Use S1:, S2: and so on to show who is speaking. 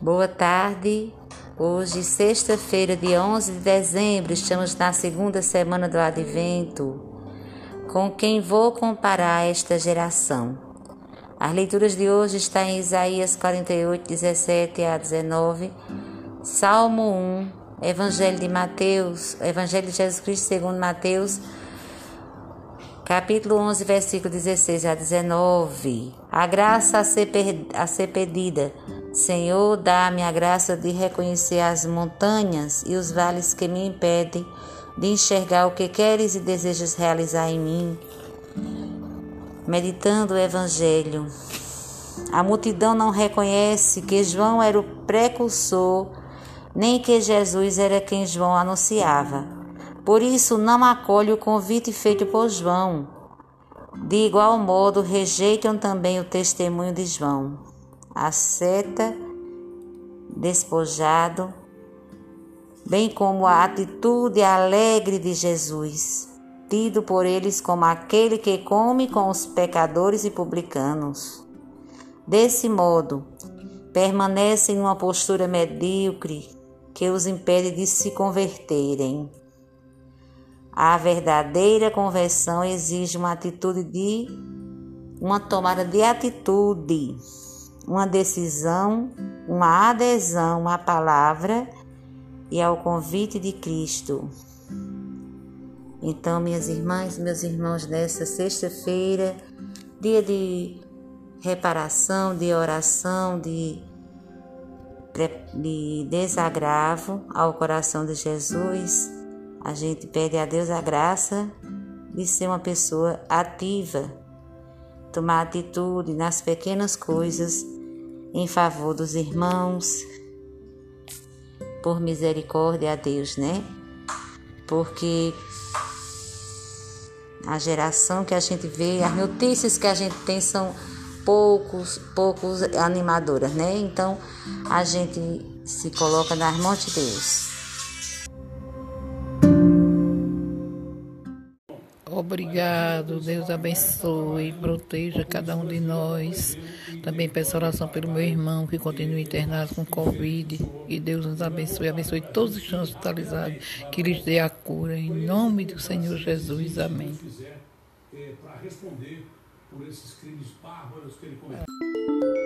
S1: Boa tarde. Hoje, sexta-feira, dia 11 de dezembro, estamos na segunda semana do Advento. Com quem vou comparar esta geração? As leituras de hoje estão em Isaías 48, 17 a 19, Salmo 1, Evangelho de Mateus, Evangelho de Jesus Cristo segundo Mateus, capítulo 11, versículo 16 a 19. A graça a ser, a ser pedida. Senhor, dá-me a graça de reconhecer as montanhas e os vales que me impedem de enxergar o que queres e desejas realizar em mim. Meditando o Evangelho. A multidão não reconhece que João era o precursor, nem que Jesus era quem João anunciava. Por isso, não acolhe o convite feito por João. De igual modo, rejeitam também o testemunho de João. A seta, despojado, bem como a atitude alegre de Jesus, tido por eles como aquele que come com os pecadores e publicanos. Desse modo, permanecem numa postura medíocre que os impede de se converterem. A verdadeira conversão exige uma atitude de uma tomada de atitude, uma decisão, uma adesão à palavra e ao convite de Cristo. Então, minhas irmãs, meus irmãos, nessa sexta-feira, dia de reparação, de oração, de, de desagravo ao coração de Jesus, a gente pede a Deus a graça de ser uma pessoa ativa, tomar atitude nas pequenas coisas em favor dos irmãos, por misericórdia a Deus, né? Porque a geração que a gente vê, as notícias que a gente tem são poucos, poucos animadoras, né? Então a gente se coloca nas mãos de Deus.
S2: Obrigado, Deus abençoe, proteja cada um de nós. Também peço oração pelo meu irmão que continua internado com Covid. Que Deus nos abençoe, abençoe todos os que estão hospitalizados, que lhes dê a cura. Em nome do Senhor Jesus. Amém. Para responder por esses crimes bárbaros que ele cometeu.